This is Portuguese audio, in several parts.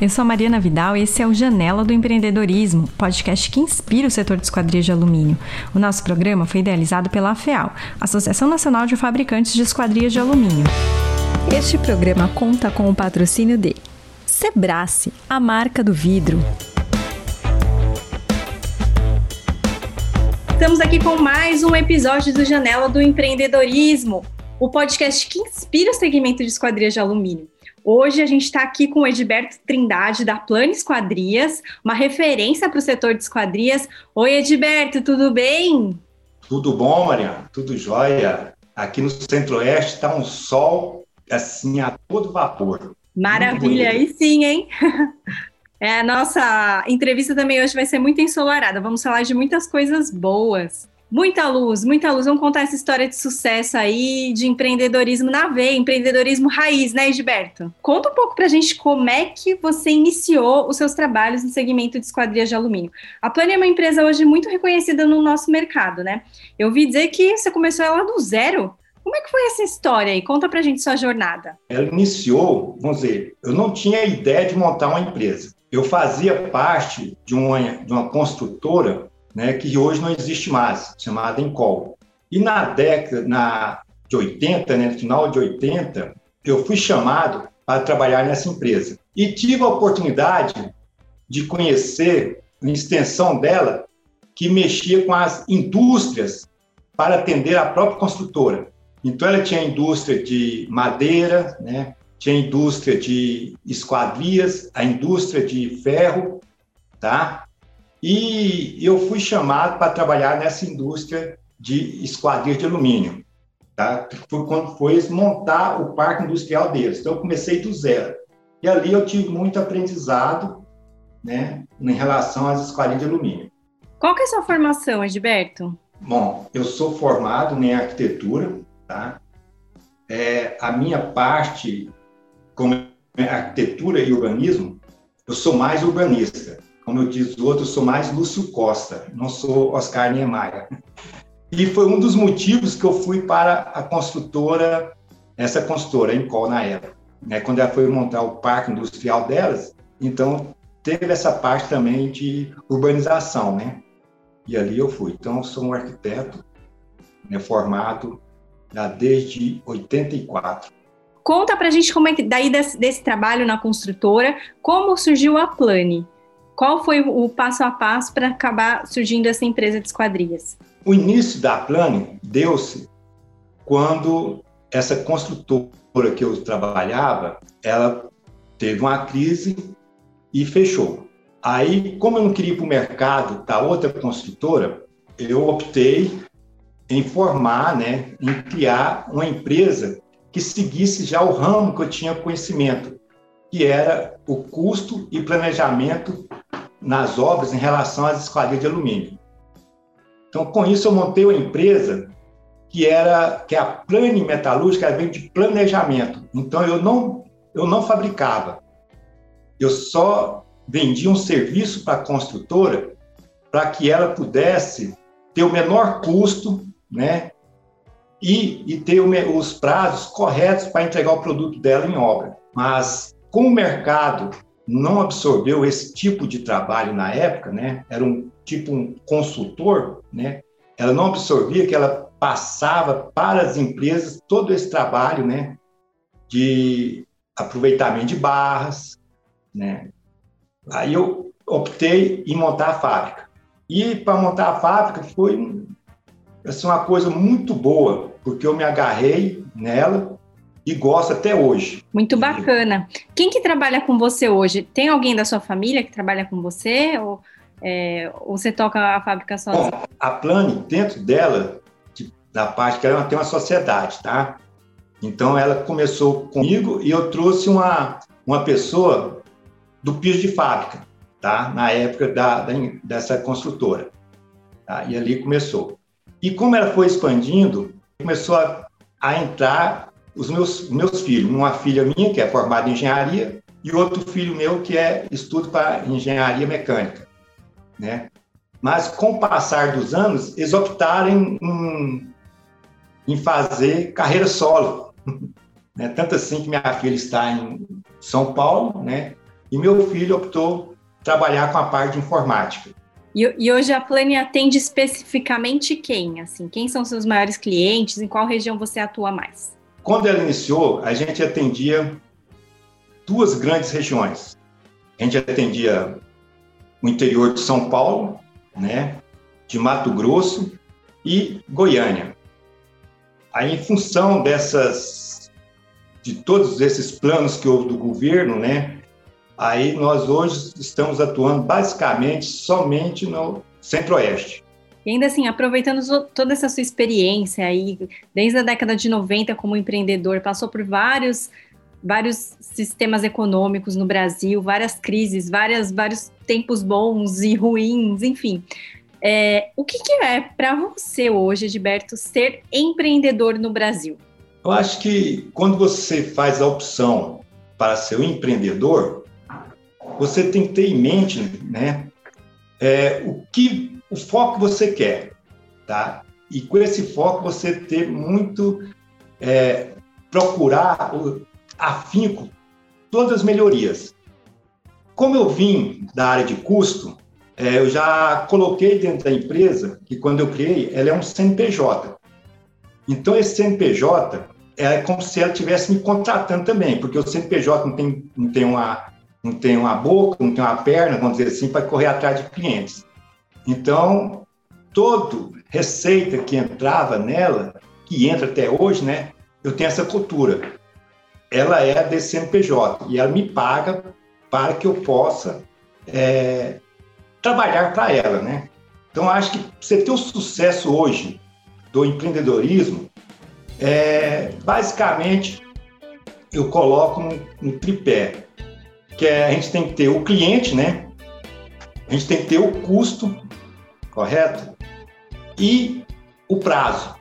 Eu sou a Mariana Vidal e esse é o Janela do Empreendedorismo, podcast que inspira o setor de esquadrias de alumínio. O nosso programa foi idealizado pela AFEAL, Associação Nacional de Fabricantes de Esquadrias de Alumínio. Este programa conta com o patrocínio de Sebrace, a marca do vidro. Estamos aqui com mais um episódio do Janela do Empreendedorismo, o podcast que inspira o segmento de esquadrias de alumínio. Hoje a gente está aqui com o Edberto Trindade, da Plano Esquadrias, uma referência para o setor de esquadrias. Oi, Edberto, tudo bem? Tudo bom, Mariana? Tudo jóia. Aqui no Centro-Oeste está um sol, assim, a todo vapor. Maravilha, aí sim, hein? É, a nossa entrevista também hoje vai ser muito ensolarada. Vamos falar de muitas coisas boas. Muita luz, muita luz. Vamos contar essa história de sucesso aí, de empreendedorismo na veia, empreendedorismo raiz, né, Edberto? Conta um pouco pra gente como é que você iniciou os seus trabalhos no segmento de esquadrias de alumínio. A Plane é uma empresa hoje muito reconhecida no nosso mercado, né? Eu ouvi dizer que você começou ela do zero. Como é que foi essa história aí? Conta pra gente sua jornada. Ela iniciou, vamos dizer, eu não tinha ideia de montar uma empresa. Eu fazia parte de uma, de uma construtora né, que hoje não existe mais, chamada Encol. E na década na, de 80, né, no final de 80, eu fui chamado para trabalhar nessa empresa. E tive a oportunidade de conhecer a extensão dela, que mexia com as indústrias para atender a própria construtora. Então, ela tinha indústria de madeira, né? tinha indústria de esquadrias, a indústria de ferro, tá? E eu fui chamado para trabalhar nessa indústria de esquadria de alumínio. Tá? Foi quando foi montar o parque industrial deles. Então, eu comecei do zero. E ali eu tive muito aprendizado né, em relação às esquadrias de alumínio. Qual que é a sua formação, Edberto? Bom, eu sou formado em arquitetura, tá? É, a minha parte, como arquitetura e urbanismo, eu sou mais urbanista. Como eu disse o outro, sou mais Lúcio Costa, não sou Oscar Niemeyer. E foi um dos motivos que eu fui para a construtora, essa construtora, Encol, na época. Né? Quando ela foi montar o parque industrial delas, então teve essa parte também de urbanização, né? E ali eu fui. Então, eu sou um arquiteto né, formado já desde 84. Conta pra gente como é que, daí desse, desse trabalho na construtora, como surgiu a Plane? Qual foi o passo a passo para acabar surgindo essa empresa de esquadrias? O início da Plane deu-se quando essa construtora que eu trabalhava, ela teve uma crise e fechou. Aí, como eu não queria ir para o mercado da outra construtora, eu optei em formar, né, em criar uma empresa que seguisse já o ramo que eu tinha conhecimento, que era o custo e planejamento nas obras em relação às esquadrias de alumínio. Então, com isso, eu montei uma empresa que era que é a Plane Metalúrgica, vem de planejamento. Então, eu não, eu não fabricava. Eu só vendia um serviço para a construtora para que ela pudesse ter o menor custo, né? E, e ter o, os prazos corretos para entregar o produto dela em obra. Mas, com o mercado não absorveu esse tipo de trabalho na época, né? Era um tipo um consultor, né? Ela não absorvia que ela passava para as empresas todo esse trabalho, né? De aproveitamento de barras, né? Aí eu optei em montar a fábrica. E para montar a fábrica foi assim, uma coisa muito boa, porque eu me agarrei nela e gosta até hoje. Muito bacana. Quem que trabalha com você hoje? Tem alguém da sua família que trabalha com você? Ou, é, ou você toca a fábrica sozinho? Bom, a Plane, dentro dela, da parte que ela tem uma sociedade, tá? Então ela começou comigo e eu trouxe uma, uma pessoa do piso de fábrica, tá? Na época da, da dessa construtora. Tá? E ali começou. E como ela foi expandindo, começou a, a entrar os meus, meus filhos, uma filha minha que é formada em engenharia e outro filho meu que é estudo para engenharia mecânica, né? Mas com o passar dos anos, eles optaram em, em fazer carreira solo, né? Tanto assim que minha filha está em São Paulo, né? e meu filho optou trabalhar com a parte de informática. E, hoje a Plane atende especificamente quem? Assim, quem são seus maiores clientes? Em qual região você atua mais? Quando ela iniciou, a gente atendia duas grandes regiões. A gente atendia o interior de São Paulo, né, de Mato Grosso e Goiânia. Aí, em função dessas, de todos esses planos que houve do governo, né, aí nós hoje estamos atuando basicamente somente no Centro-Oeste. E ainda assim, aproveitando toda essa sua experiência aí, desde a década de 90 como empreendedor, passou por vários vários sistemas econômicos no Brasil, várias crises, várias, vários tempos bons e ruins, enfim. É, o que, que é para você hoje, Gilberto, ser empreendedor no Brasil? Eu acho que quando você faz a opção para ser um empreendedor, você tem que ter em mente, né, é, o que o foco que você quer, tá? E com esse foco você ter muito é, procurar afinco todas as melhorias. Como eu vim da área de custo, é, eu já coloquei dentro da empresa que quando eu criei, ela é um CNPJ. Então, esse CNPJ é como se ela estivesse me contratando também, porque o CNPJ não tem, não tem, uma, não tem uma boca, não tem uma perna, vamos dizer assim, para correr atrás de clientes. Então, todo receita que entrava nela, que entra até hoje, né, eu tenho essa cultura ela é a DCMPJ e ela me paga para que eu possa é, trabalhar para ela, né? Então, acho que você ter o sucesso hoje do empreendedorismo, é, basicamente, eu coloco no, no tripé, que é, a gente tem que ter o cliente, né? A gente tem que ter o custo, correto? E o prazo.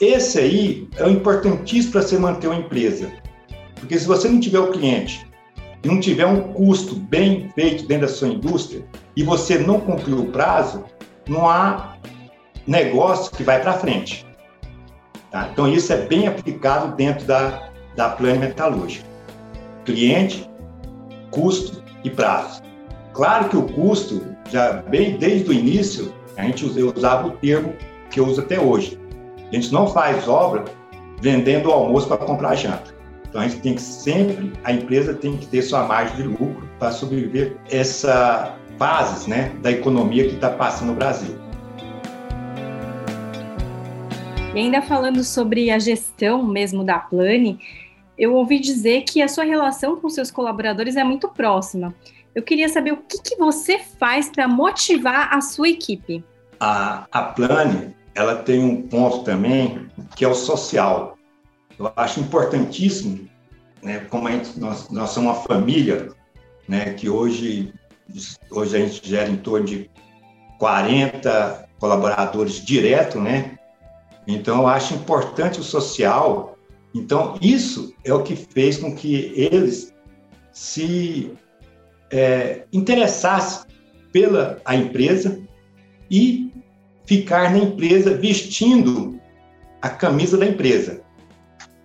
Esse aí é o importantíssimo para você manter uma empresa. Porque se você não tiver o cliente não tiver um custo bem feito dentro da sua indústria e você não cumprir o prazo, não há negócio que vai para frente. Tá? Então, isso é bem aplicado dentro da, da plano metalúrgica. Cliente, custo e prazo. Claro que o custo, já bem desde o início, a gente usava o termo que eu uso até hoje. A gente não faz obra vendendo o almoço para comprar janta. Então a gente tem que sempre, a empresa tem que ter sua margem de lucro para sobreviver essa fases, né, da economia que está passando no Brasil. E ainda falando sobre a gestão mesmo da Plane, eu ouvi dizer que a sua relação com seus colaboradores é muito próxima. Eu queria saber o que, que você faz para motivar a sua equipe. A, a Plane, ela tem um ponto também que é o social. Eu acho importantíssimo, né, como gente, nós, nós somos uma família, né, que hoje, hoje a gente gera em torno de 40 colaboradores direto, né? Então, eu acho importante o social. Então, isso é o que fez com que eles se é, interessassem pela a empresa e ficar na empresa vestindo a camisa da empresa.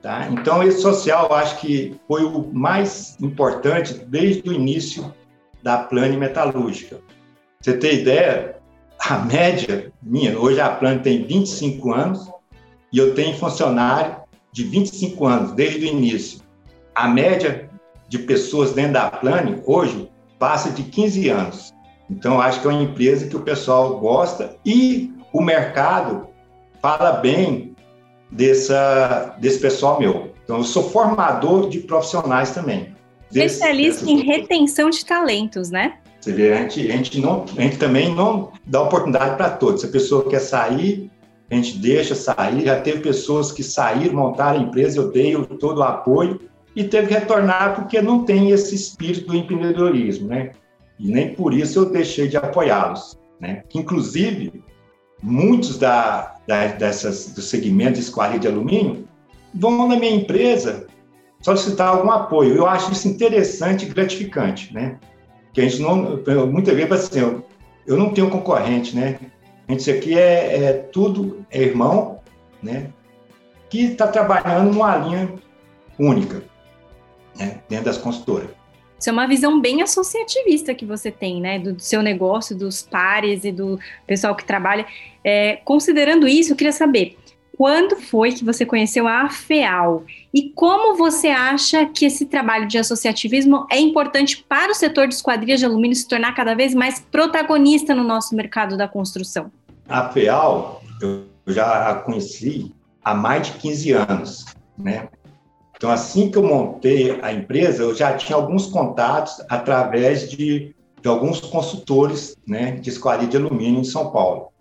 Tá? Então, esse social, acho que foi o mais importante desde o início da plane metalúrgica. Você tem ideia, a média minha, hoje a plane tem 25 anos e eu tenho funcionário de 25 anos, desde o início. A média de pessoas dentro da plane, hoje, passa de 15 anos. Então, acho que é uma empresa que o pessoal gosta e o mercado fala bem dessa, desse pessoal meu. Então, eu sou formador de profissionais também. Especialista em retenção de talentos, né? Você vê, a gente, a gente, não, a gente também não dá oportunidade para todos. Se a pessoa quer sair, a gente deixa sair. Já teve pessoas que saíram, montaram a empresa, eu dei todo o apoio e teve que retornar porque não tem esse espírito do empreendedorismo, né? E nem por isso eu deixei de apoiá-los, né? Inclusive, muitos da, da, dessas, do segmento de esquadrilha de alumínio vão na minha empresa solicitar algum apoio. Eu acho isso interessante e gratificante, né? Que a gente não, muitas vezes, assim, eu, eu não tenho concorrente, né? A gente, aqui é, é tudo é irmão, né? Que está trabalhando numa linha única, né? Dentro das consultoras. Isso é uma visão bem associativista que você tem, né? Do, do seu negócio, dos pares e do pessoal que trabalha. É, considerando isso, eu queria saber quando foi que você conheceu a FEAL e como você acha que esse trabalho de associativismo é importante para o setor de esquadrias de alumínio se tornar cada vez mais protagonista no nosso mercado da construção? A FEAL, eu já a conheci há mais de 15 anos, né? Então, assim que eu montei a empresa, eu já tinha alguns contatos através de, de alguns consultores né, de esquadria de alumínio em São Paulo.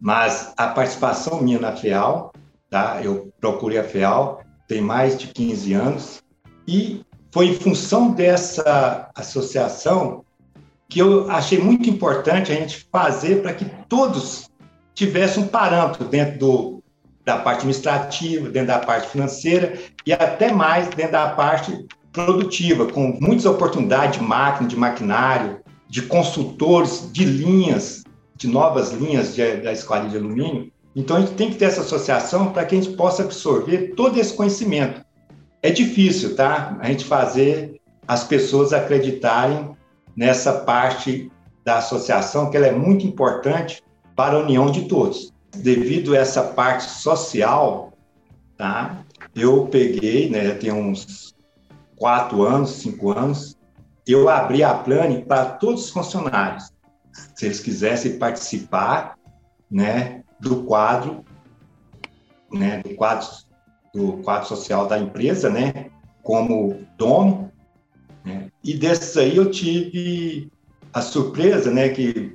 Mas a participação minha na FEAL, tá? eu procurei a FEAL, tem mais de 15 anos, e foi em função dessa associação que eu achei muito importante a gente fazer para que todos tivessem um parâmetro dentro do, da parte administrativa, dentro da parte financeira e até mais dentro da parte produtiva, com muitas oportunidades de máquina, de maquinário, de consultores, de linhas de novas linhas de, da esquadrilha de alumínio. Então, a gente tem que ter essa associação para que a gente possa absorver todo esse conhecimento. É difícil, tá? A gente fazer as pessoas acreditarem nessa parte da associação, que ela é muito importante para a união de todos. Devido a essa parte social, tá? Eu peguei, né, tem uns quatro anos, cinco anos, eu abri a Plane para todos os funcionários se eles quisessem participar, né, do quadro, né, do quadro, do quadro social da empresa, né, como dono, né, e desses aí eu tive a surpresa, né, que,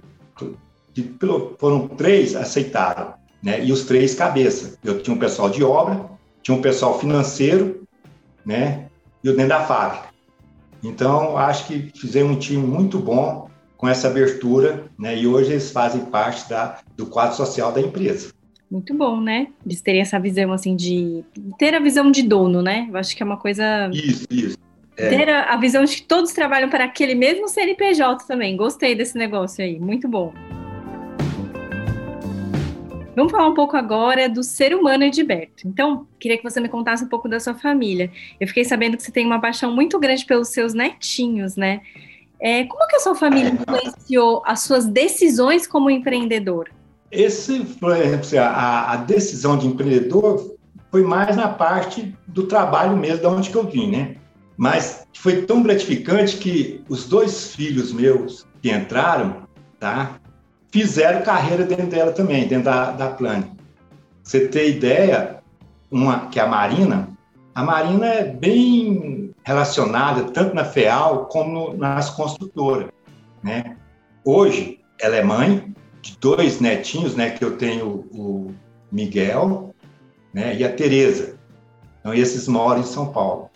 que foram três aceitaram, né, e os três cabeça. Eu tinha um pessoal de obra, tinha um pessoal financeiro, né, e o dentro da fábrica. Então, acho que fizemos um time muito bom, com essa abertura, né? E hoje eles fazem parte da, do quadro social da empresa. Muito bom, né? Eles terem essa visão, assim, de ter a visão de dono, né? Eu acho que é uma coisa. Isso, isso. É. Ter a, a visão de que todos trabalham para aquele mesmo CNPJ também. Gostei desse negócio aí, muito bom. Vamos falar um pouco agora do ser humano Edberto. Então, queria que você me contasse um pouco da sua família. Eu fiquei sabendo que você tem uma paixão muito grande pelos seus netinhos, né? É, como que a sua família influenciou as suas decisões como empreendedor? Esse, a, a decisão de empreendedor foi mais na parte do trabalho mesmo, de onde que eu vim, né? Mas foi tão gratificante que os dois filhos meus que entraram, tá? Fizeram carreira dentro dela também, dentro da, da Plane. Você ter ideia, uma que é a Marina, a Marina é bem relacionada tanto na FEAL como no, nas construtoras, né? Hoje, ela é mãe de dois netinhos, né? Que eu tenho o Miguel né, e a Tereza. Então, esses moram em São Paulo.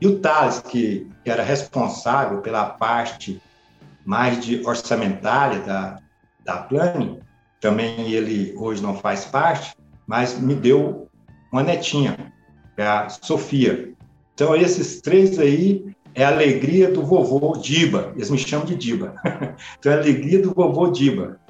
E o Thales, que era responsável pela parte mais de orçamentária da, da Plane, também ele hoje não faz parte, mas me deu uma netinha, é a Sofia. Então, esses três aí é a alegria do vovô Diba, eles me chamam de Diba. então, é a alegria do vovô Diba.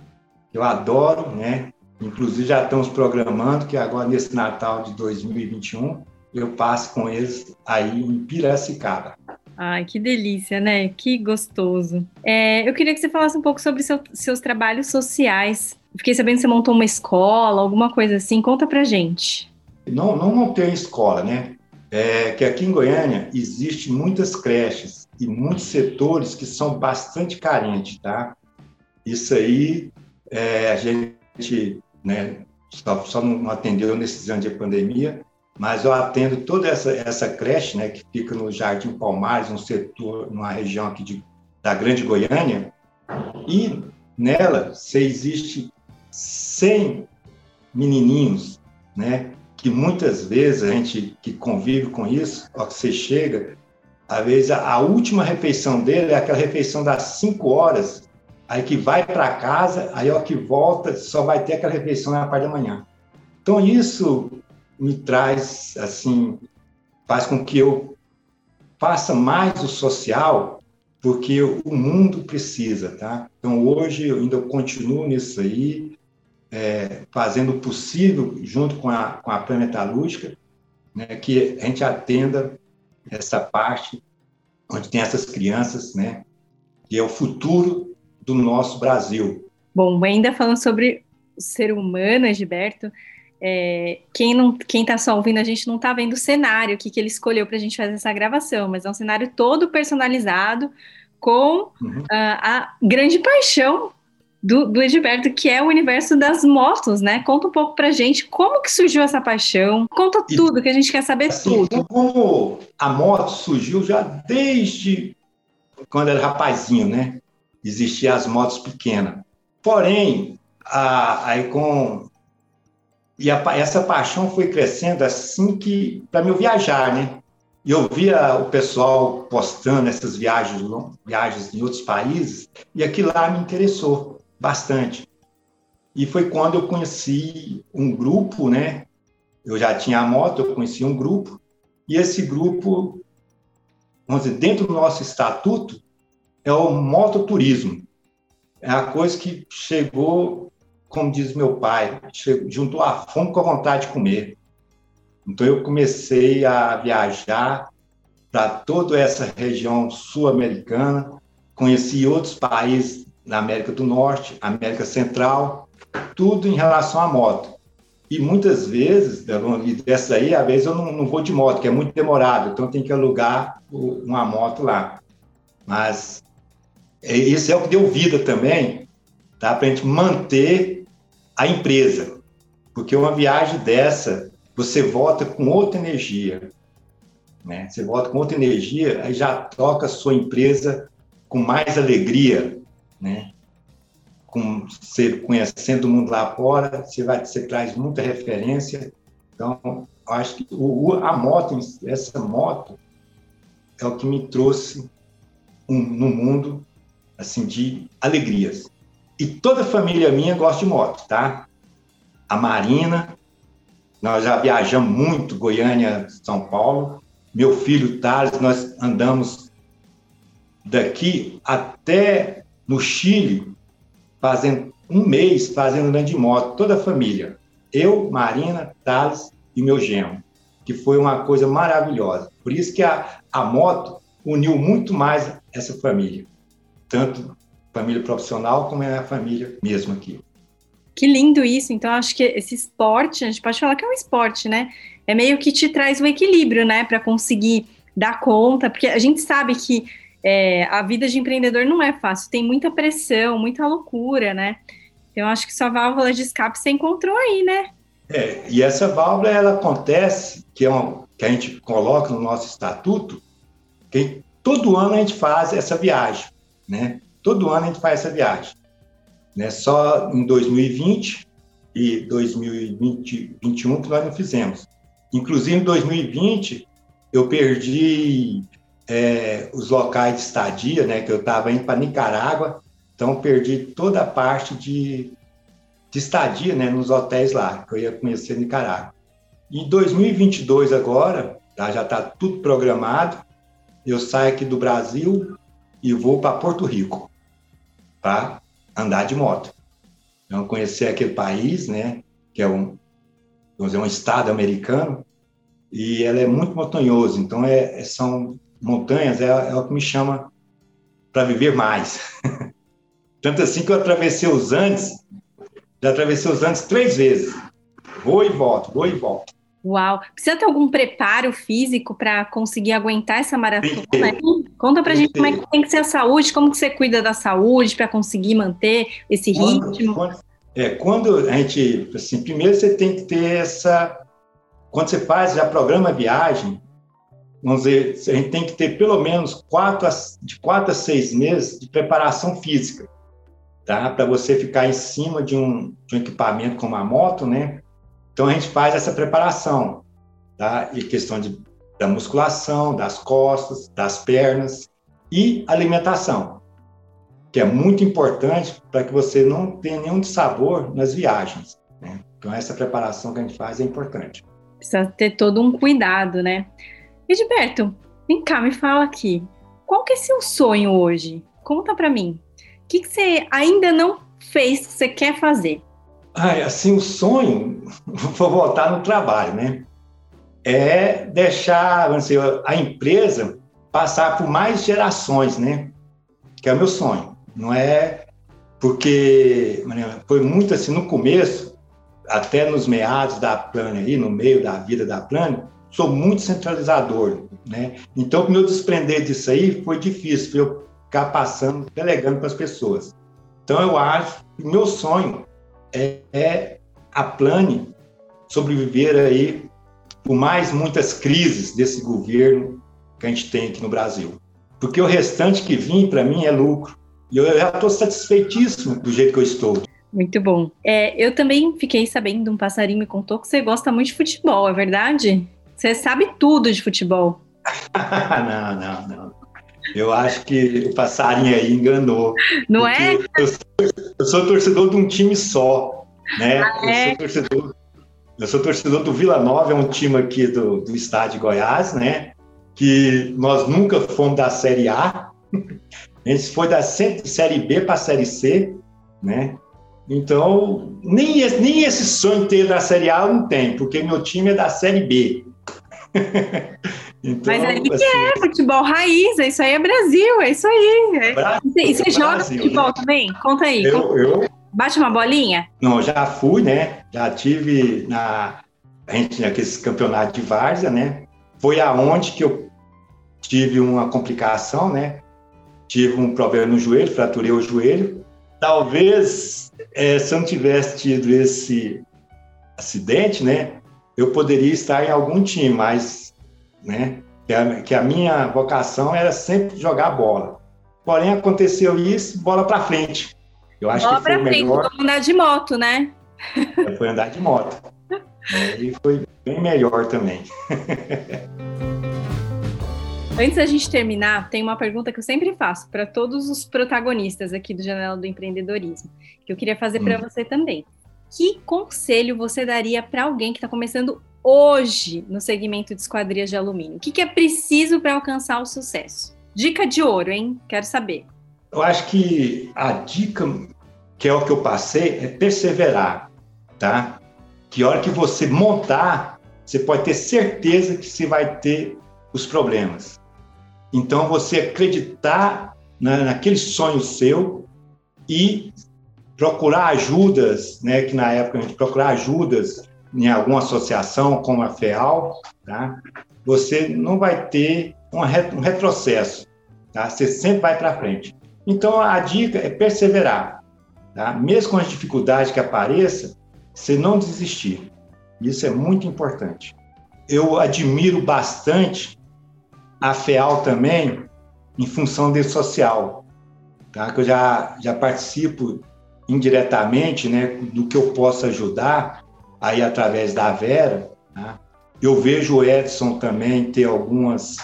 Eu adoro, né? Inclusive, já estamos programando que agora, nesse Natal de 2021, eu passe com eles aí em Piracicaba. Ai, que delícia, né? Que gostoso. É, eu queria que você falasse um pouco sobre seu, seus trabalhos sociais. Fiquei sabendo que você montou uma escola, alguma coisa assim. Conta pra gente. Não, não montei escola, né? É que aqui em Goiânia existe muitas creches e muitos setores que são bastante carentes, tá? Isso aí é, a gente, né, só, só não atendeu nesses anos de pandemia, mas eu atendo toda essa, essa creche, né, que fica no Jardim Palmares, um setor, numa região aqui de, da Grande Goiânia, e nela se existe 100 menininhos, né, que muitas vezes a gente que convive com isso, ó, que você chega, às vezes a, a, última refeição dele é aquela refeição das 5 horas, aí que vai para casa, aí ó que volta, só vai ter aquela refeição na parte da manhã. Então isso me traz assim, faz com que eu faça mais o social, porque o mundo precisa, tá? Então hoje eu ainda continuo nisso aí, é, fazendo o possível, junto com a, com a Planetalúrgica, né, que a gente atenda essa parte onde tem essas crianças, né? Que é o futuro do nosso Brasil. Bom, ainda falando sobre o ser humano, Gilberto, é, quem não, quem está só ouvindo a gente não está vendo o cenário que, que ele escolheu para a gente fazer essa gravação, mas é um cenário todo personalizado com uhum. uh, a grande paixão do, do Edilberto, que é o universo das motos, né? Conta um pouco pra gente como que surgiu essa paixão, conta tudo, que a gente quer saber assim, tudo. Como a moto surgiu já desde quando era rapazinho, né? Existiam as motos pequenas. Porém, a, aí com e a, essa paixão foi crescendo assim que para mim viajar, né? E eu via o pessoal postando essas viagens, viagens em outros países, e aquilo lá me interessou bastante. E foi quando eu conheci um grupo, né? Eu já tinha a moto, eu conheci um grupo, e esse grupo, vamos dizer, dentro do nosso estatuto, é o mototurismo. É a coisa que chegou, como diz meu pai, juntou a fome com a vontade de comer. Então, eu comecei a viajar para toda essa região sul-americana, conheci outros países na América do Norte, América Central, tudo em relação à moto. E muitas vezes, dessa aí, às vezes eu não, não, vou de moto, que é muito demorado, então tem que alugar uma moto lá. Mas é, isso é o que deu vida também, tá? para a gente manter a empresa. Porque uma viagem dessa, você volta com outra energia. Né? Você volta com outra energia, aí já toca a sua empresa com mais alegria, né? Com você conhecendo o mundo lá fora, você vai, você traz muita referência. Então, acho que o, a moto, essa moto, é o que me trouxe um, no mundo assim de alegrias. E toda a família minha gosta de moto, tá? A Marina, nós já viajamos muito, Goiânia, São Paulo. Meu filho Thales, nós andamos daqui até no Chile, fazendo um mês fazendo andando de moto, toda a família. Eu, Marina, Thales e meu genro, que foi uma coisa maravilhosa. Por isso que a, a moto uniu muito mais essa família, tanto família profissional como é a família mesmo aqui. Que lindo isso. Então, acho que esse esporte, a gente pode falar que é um esporte, né? É meio que te traz um equilíbrio, né? Para conseguir dar conta, porque a gente sabe que é, a vida de empreendedor não é fácil, tem muita pressão, muita loucura, né? Então, acho que sua válvula de escape você encontrou aí, né? É, e essa válvula, ela acontece, que, é um, que a gente coloca no nosso estatuto, que todo ano a gente faz essa viagem, né? Todo ano a gente faz essa viagem. Né? Só em 2020 e 2021 que nós não fizemos. Inclusive, em 2020, eu perdi é, os locais de estadia, né? Que eu estava indo para Nicarágua, então perdi toda a parte de, de estadia, né? Nos hotéis lá, que eu ia conhecer Nicarágua. Em 2022 agora, tá, já está tudo programado, eu saio aqui do Brasil e vou para Porto Rico, tá? andar de moto. Então, conhecer aquele país, né, que é um, vamos dizer, um estado americano, e ela é muito montanhoso, então é, é são montanhas, é, é o que me chama para viver mais. Tanto assim que eu atravessei os Andes, já atravessei os Andes três vezes. Vou e volto, vou e volto. Uau! Precisa ter algum preparo físico para conseguir aguentar essa maratona? Né? Conta pra gente como é que tem que ser a saúde, como que você cuida da saúde para conseguir manter esse quando, ritmo. Quando, é, quando a gente, assim, primeiro você tem que ter essa, quando você faz, já programa a viagem, vamos dizer, a gente tem que ter pelo menos quatro a, de quatro a seis meses de preparação física, tá? Para você ficar em cima de um, de um equipamento como a moto, né? Então a gente faz essa preparação, tá? E questão de, da musculação, das costas, das pernas e alimentação, que é muito importante para que você não tenha nenhum sabor nas viagens. Né? Então essa preparação que a gente faz é importante. Precisa ter todo um cuidado, né? Edberto, vem cá, me fala aqui. Qual que é seu sonho hoje? Conta para mim. O que, que você ainda não fez que você quer fazer? Ai, assim, o sonho, vou voltar no trabalho, né? É deixar dizer, a empresa passar por mais gerações, né? Que é o meu sonho. Não é porque foi muito assim no começo, até nos meados da Plane aí, no meio da vida da Plane, sou muito centralizador, né? Então, o meu desprender disso aí foi difícil, foi eu ficar passando, delegando para as pessoas. Então, eu acho que meu sonho é, é a Plane sobreviver aí por mais muitas crises desse governo que a gente tem aqui no Brasil. Porque o restante que vem, para mim, é lucro. E eu já estou satisfeitíssimo do jeito que eu estou. Muito bom. É, eu também fiquei sabendo, um passarinho me contou que você gosta muito de futebol, é verdade? Você sabe tudo de futebol. não, não, não. Eu acho que o passarinho aí enganou. Não é? Eu sou, eu sou, torcedor de um time só, né? Ah, é? Eu sou torcedor eu sou torcedor do Vila Nova, é um time aqui do, do estado de Goiás, né? Que nós nunca fomos da Série A. A gente foi da Série B para a Série C, né? Então, nem esse, nem esse sonho ter da Série A eu não tem, porque meu time é da Série B. então, Mas aí assim, que é futebol raiz, isso aí é Brasil, é isso aí. É. Brasil, e você joga Brasil, futebol né? também? Conta aí. Eu, conta. eu, Bate uma bolinha? Não, já fui, né? Já tive na a gente naqueles campeonatos de várzea, né? Foi aonde que eu tive uma complicação, né? Tive um problema no joelho, fraturei o joelho. Talvez é, se eu não tivesse tido esse acidente, né? Eu poderia estar em algum time, mas, né? Que a, que a minha vocação era sempre jogar bola. Porém, aconteceu isso, bola para frente. Eu acho Bola que foi frente, melhor. andar de moto, né? Foi andar de moto. É, e foi bem melhor também. Antes da gente terminar, tem uma pergunta que eu sempre faço para todos os protagonistas aqui do Janela do Empreendedorismo, que eu queria fazer hum. para você também. Que conselho você daria para alguém que está começando hoje no segmento de esquadrias de alumínio? O que, que é preciso para alcançar o sucesso? Dica de ouro, hein? Quero saber. Eu acho que a dica, que é o que eu passei, é perseverar, tá? Que hora que você montar, você pode ter certeza que você vai ter os problemas. Então, você acreditar na, naquele sonho seu e procurar ajudas, né? Que na época a gente procurar ajudas em alguma associação como a FEAL, tá? Você não vai ter um retrocesso, tá? Você sempre vai para frente. Então, a dica é perseverar. Tá? Mesmo com as dificuldades que apareçam, você não desistir. Isso é muito importante. Eu admiro bastante a FEAL também, em função desse social, tá? que eu já, já participo indiretamente né, do que eu posso ajudar aí através da Vera. Tá? Eu vejo o Edson também ter algumas,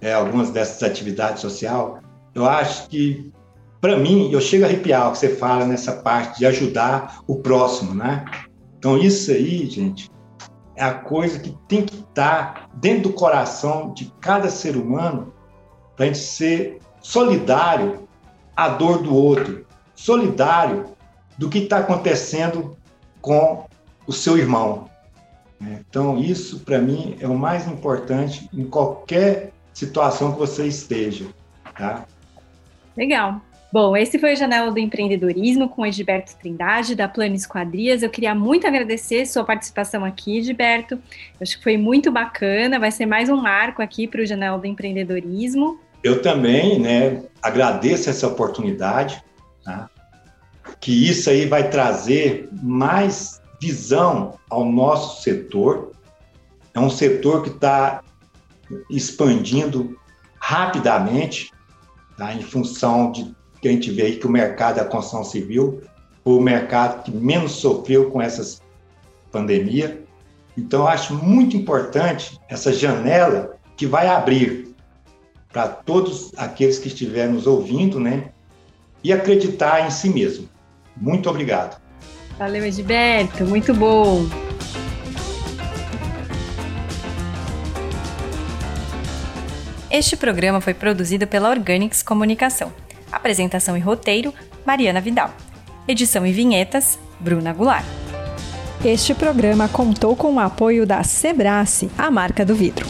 é, algumas dessas atividades sociais. Eu acho que para mim, eu chego a arrepiar o que você fala nessa parte de ajudar o próximo, né? Então, isso aí, gente, é a coisa que tem que estar dentro do coração de cada ser humano para a gente ser solidário à dor do outro, solidário do que está acontecendo com o seu irmão. Né? Então, isso, para mim, é o mais importante em qualquer situação que você esteja. Tá? Legal. Bom, esse foi o Janela do Empreendedorismo com Edberto Trindade, da Plano Esquadrias. Eu queria muito agradecer sua participação aqui, Edberto. Eu acho que foi muito bacana, vai ser mais um marco aqui para o Janela do Empreendedorismo. Eu também né, agradeço essa oportunidade, tá? que isso aí vai trazer mais visão ao nosso setor. É um setor que está expandindo rapidamente, tá? em função de que a gente vê aí que o mercado da construção civil foi o mercado que menos sofreu com essa pandemia. Então, eu acho muito importante essa janela que vai abrir para todos aqueles que estiverem nos ouvindo, né? E acreditar em si mesmo. Muito obrigado. Valeu, Edberto. Muito bom. Este programa foi produzido pela Organics Comunicação. Apresentação e roteiro: Mariana Vidal. Edição e vinhetas: Bruna Goulart. Este programa contou com o apoio da Sebrace, a marca do vidro.